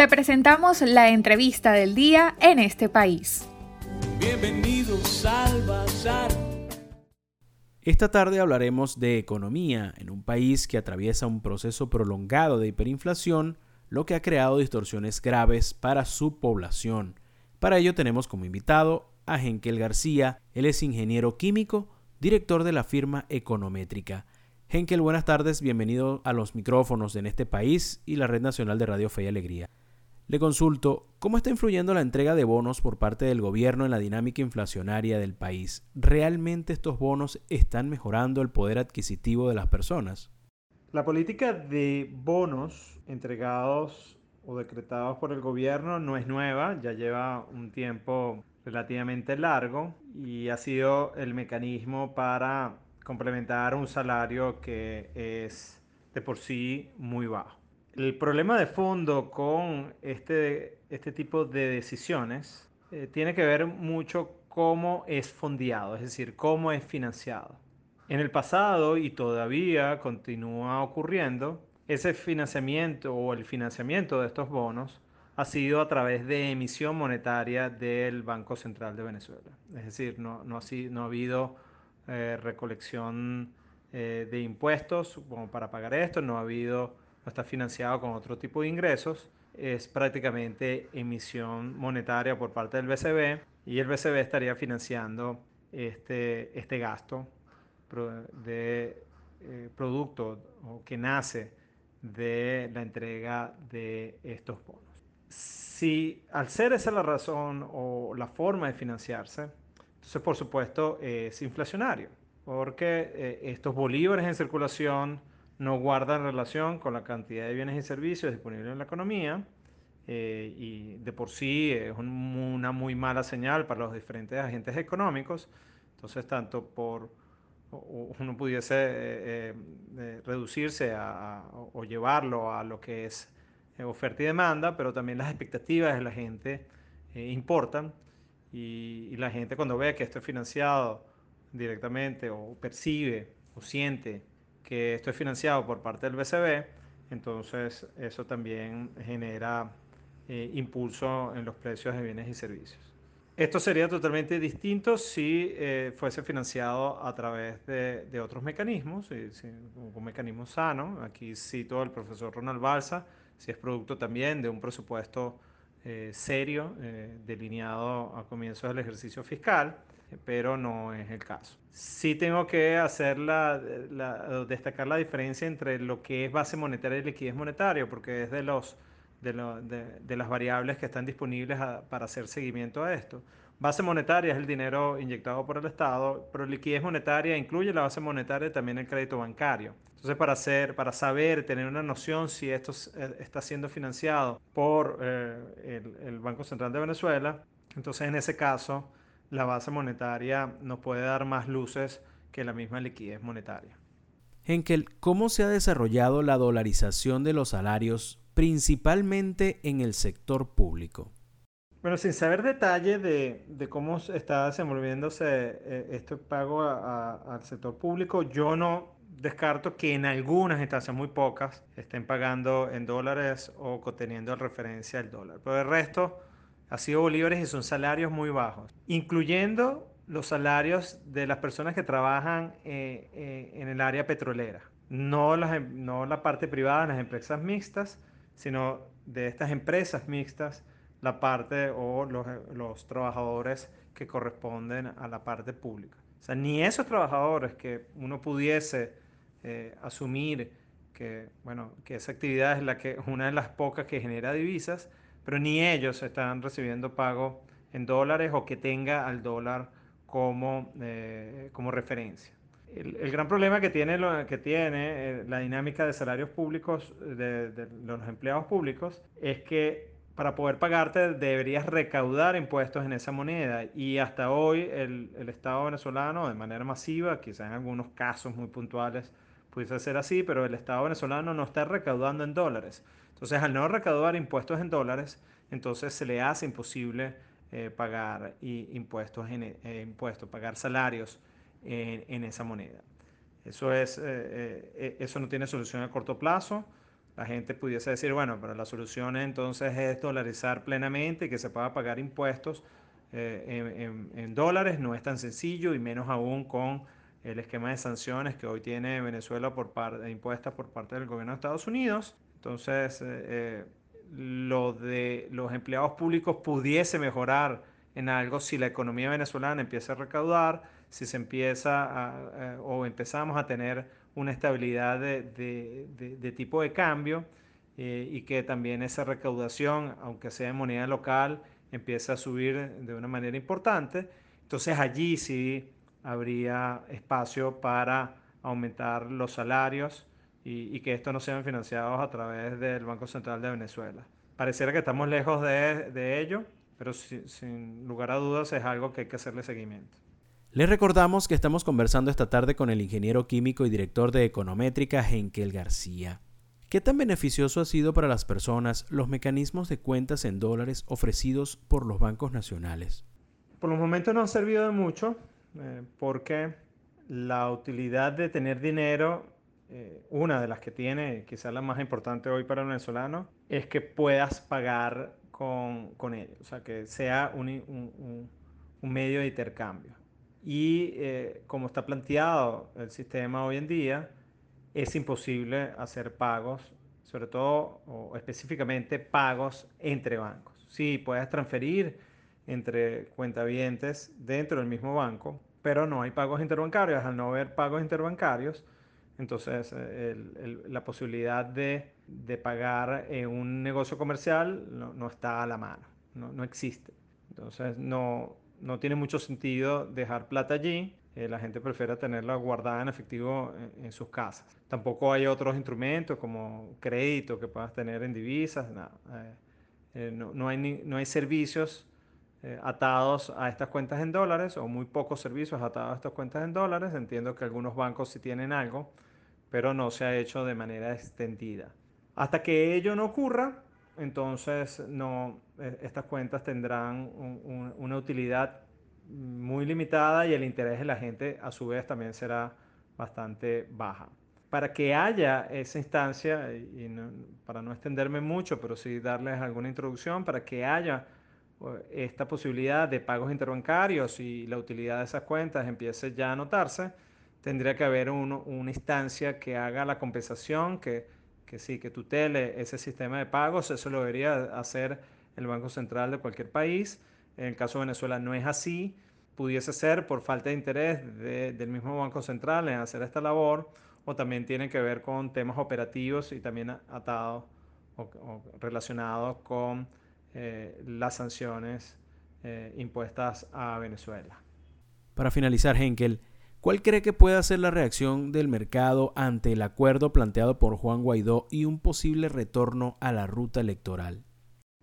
Te presentamos la entrevista del día en este país. Bienvenidos al Bazar. Esta tarde hablaremos de economía en un país que atraviesa un proceso prolongado de hiperinflación, lo que ha creado distorsiones graves para su población. Para ello tenemos como invitado a Henkel García, él es ingeniero químico, director de la firma Econométrica. Henkel, buenas tardes, bienvenido a los micrófonos en este país y la Red Nacional de Radio Fe y Alegría. Le consulto, ¿cómo está influyendo la entrega de bonos por parte del gobierno en la dinámica inflacionaria del país? ¿Realmente estos bonos están mejorando el poder adquisitivo de las personas? La política de bonos entregados o decretados por el gobierno no es nueva, ya lleva un tiempo relativamente largo y ha sido el mecanismo para complementar un salario que es de por sí muy bajo. El problema de fondo con este, este tipo de decisiones eh, tiene que ver mucho cómo es fondeado, es decir, cómo es financiado. En el pasado y todavía continúa ocurriendo, ese financiamiento o el financiamiento de estos bonos ha sido a través de emisión monetaria del Banco Central de Venezuela. Es decir, no, no, ha, no ha habido eh, recolección eh, de impuestos como para pagar esto, no ha habido, no está financiado con otro tipo de ingresos, es prácticamente emisión monetaria por parte del BCB y el BCB estaría financiando este, este gasto de eh, producto que nace de la entrega de estos bonos. Si al ser esa la razón o la forma de financiarse, entonces, por supuesto, es inflacionario, porque eh, estos bolívares en circulación no guardan relación con la cantidad de bienes y servicios disponibles en la economía eh, y de por sí es una muy mala señal para los diferentes agentes económicos. Entonces, tanto por uno pudiese eh, reducirse o llevarlo a lo que es oferta y demanda, pero también las expectativas de la gente importan y, la gente cuando ve que esto es financiado directamente o percibe o siente que esto es financiado por parte del BCB, entonces eso también genera eh, impulso en los precios de bienes y servicios. Esto sería totalmente distinto si eh, fuese financiado a través de, otros mecanismos, un mecanismo sano. Aquí cito al profesor Ronald Balsa, si es producto también de un presupuesto eh, serio, delineado a comienzos del ejercicio fiscal, pero no es el caso. Sí tengo que hacer la, destacar la diferencia entre lo que es base monetaria y liquidez monetaria, porque es de, los, de, las variables que están disponibles para hacer seguimiento a esto. Base monetaria es el dinero inyectado por el Estado, pero liquidez monetaria incluye la base monetaria y también el crédito bancario. Entonces, para, hacer, para saber, tener una noción si esto eh, está siendo financiado por eh, el, Banco Central de Venezuela, entonces en ese caso la base monetaria nos puede dar más luces que la misma liquidez monetaria. Henkel, ¿cómo se ha desarrollado la dolarización de los salarios principalmente en el sector público? Bueno, sin saber detalle de, de cómo está desenvolviéndose eh, este pago al sector público, yo no descarto que en algunas instancias, muy pocas, estén pagando en dólares o conteniendo referencia al dólar. Pero el resto ha sido bolívares y son salarios muy bajos, incluyendo los salarios de las personas que trabajan eh, eh, en el área petrolera. Em, no la parte privada, las empresas mixtas, sino de estas empresas mixtas la parte o los, los, trabajadores que corresponden a la parte pública. O sea, ni esos trabajadores que uno pudiese eh, asumir que, bueno, que esa actividad es la que, una de las pocas que genera divisas, pero ni ellos están recibiendo pago en dólares o que tenga al dólar como, eh, como referencia. El, gran problema que tiene, lo, que tiene eh, la dinámica de salarios públicos de, de los empleados públicos es que para poder pagarte deberías recaudar impuestos en esa moneda y hasta hoy el, el, Estado venezolano de manera masiva, quizás en algunos casos muy puntuales pudiese ser así, pero el Estado venezolano no está recaudando en dólares. Entonces al no recaudar impuestos en dólares, entonces se le hace imposible eh, pagar impuestos, en, eh, impuestos, pagar salarios en, esa moneda. Eso, es, eh, eso no tiene solución a corto plazo la gente pudiese decir, bueno, pero la solución entonces es dolarizar plenamente y que se pueda pagar impuestos eh, en, dólares. No es tan sencillo y menos aún con el esquema de sanciones que hoy tiene Venezuela por parte, impuestas por parte del gobierno de Estados Unidos. Entonces, eh, lo de los empleados públicos pudiese mejorar en algo si la economía venezolana empieza a recaudar, si se empieza a, o empezamos a tener una estabilidad de, tipo de cambio eh, y que también esa recaudación, aunque sea en moneda local, empieza a subir de una manera importante. Entonces allí sí habría espacio para aumentar los salarios y, que esto no sean financiados a través del Banco Central de Venezuela. Pareciera que estamos lejos de, ello, pero sin lugar a dudas es algo que hay que hacerle seguimiento. Les recordamos que estamos conversando esta tarde con el ingeniero químico y director de Econométrica Henkel García. ¿Qué tan beneficioso ha sido para las personas los mecanismos de cuentas en dólares ofrecidos por los bancos nacionales? Por los momentos no han servido de mucho eh, porque la utilidad de tener dinero, eh, una de las que tiene, quizás la más importante hoy para el venezolano, es que puedas pagar con, con ello, o sea, que sea un medio de intercambio. Y eh, como está planteado el sistema hoy en día, es imposible hacer pagos, sobre todo o específicamente pagos entre bancos. Sí, puedes transferir entre cuentavientes dentro del mismo banco, pero no hay pagos interbancarios. Al no haber pagos interbancarios, entonces eh, la posibilidad de, pagar en un negocio comercial no, está a la mano, no, no existe. Entonces no, no tiene mucho sentido dejar plata allí. Eh, la gente prefiere tenerla guardada en efectivo en, sus casas. Tampoco hay otros instrumentos como crédito que puedas tener en divisas. Eh, eh, no, hay no hay servicios atados a estas cuentas en dólares o muy pocos servicios atados a estas cuentas en dólares. Entiendo que algunos bancos sí tienen algo, pero no se ha hecho de manera extendida. Hasta que ello no ocurra, entonces no, e, estas cuentas tendrán una utilidad muy limitada y el interés de la gente a su vez también será bastante baja. Para que haya esa instancia, y para no extenderme mucho, pero sí darles alguna introducción, para que haya esta posibilidad de pagos interbancarios y la utilidad de esas cuentas empiece ya a notarse, tendría que haber una instancia que haga la compensación, que que sí, que tutele ese sistema de pagos, eso lo debería hacer el Banco Central de cualquier país. En el caso de Venezuela no es así, pudiese ser por falta de interés del mismo Banco Central en hacer esta labor, o también tiene que ver con temas operativos y también atados o, relacionados con eh, las sanciones eh, impuestas a Venezuela. Para finalizar, Henkel, ¿Cuál cree que pueda ser la reacción del mercado ante el acuerdo planteado por Juan Guaidó y un posible retorno a la ruta electoral?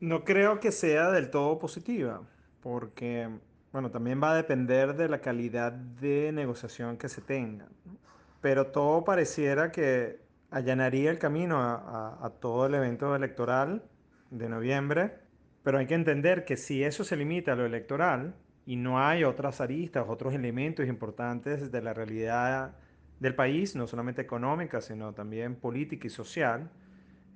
No creo que sea del todo positiva, porque bueno, también va a depender de la calidad de negociación que se tenga. Pero todo pareciera que allanaría el camino a todo el evento electoral de noviembre. Pero hay que entender que si eso se limita a lo electoral, y no hay otras aristas, otros elementos importantes de la realidad del país, no solamente económica, sino también política y social.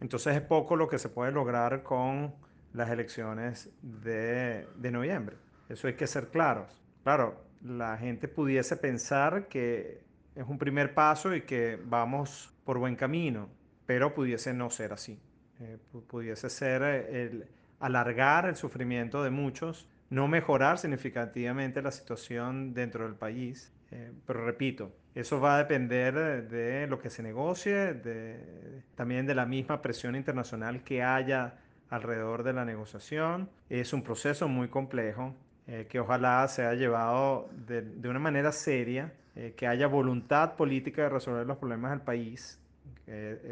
Entonces es poco lo que se puede lograr con las elecciones de, de noviembre. Eso hay que ser claros. Claro, la gente pudiese pensar que es un primer paso y que vamos por buen camino, pero pudiese no ser así. Eh, pudiese ser el alargar el sufrimiento de muchos no mejorar significativamente la situación dentro del país. Eh, pero repito, eso va a depender de lo que se negocie, de, también de la misma presión internacional que haya alrededor de la negociación. Es un proceso muy complejo eh, que ojalá sea llevado de, de una manera seria, eh, que haya voluntad política de resolver los problemas del país.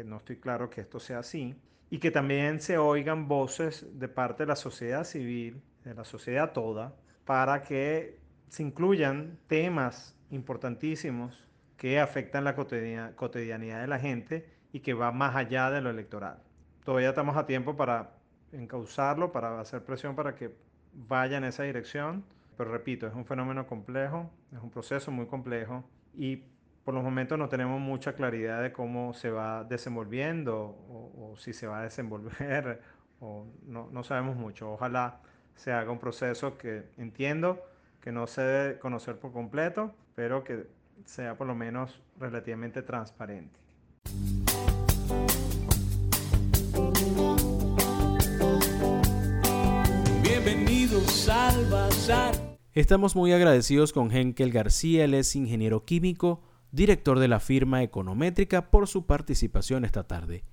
no estoy claro que esto sea así. Y que también se oigan voces de parte de la sociedad civil de la sociedad toda, para que se incluyan temas importantísimos que afectan la cotidianidad de la gente y que va más allá de lo electoral. Todavía estamos a tiempo para encauzarlo, para hacer presión para que vaya en esa dirección, pero repito, es un fenómeno complejo, es un proceso muy complejo y por los momentos no tenemos mucha claridad de cómo se va desenvolviendo o, si se va a desenvolver o no, no, sabemos mucho. Ojalá se haga un proceso que entiendo que no se debe conocer por completo, pero que sea por lo menos relativamente transparente. Bienvenidos al Bazar. Estamos muy agradecidos con Henkel García, él es ingeniero químico, director de la firma Econométrica, por su participación esta tarde.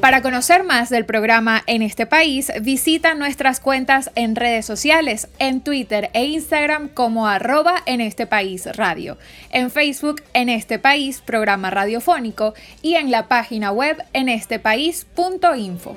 Para conocer más del programa en este país, visita nuestras cuentas en redes sociales, en Twitter e Instagram como arroba en este país radio, en Facebook en este país programa radiofónico y en la página web en estepaís.info.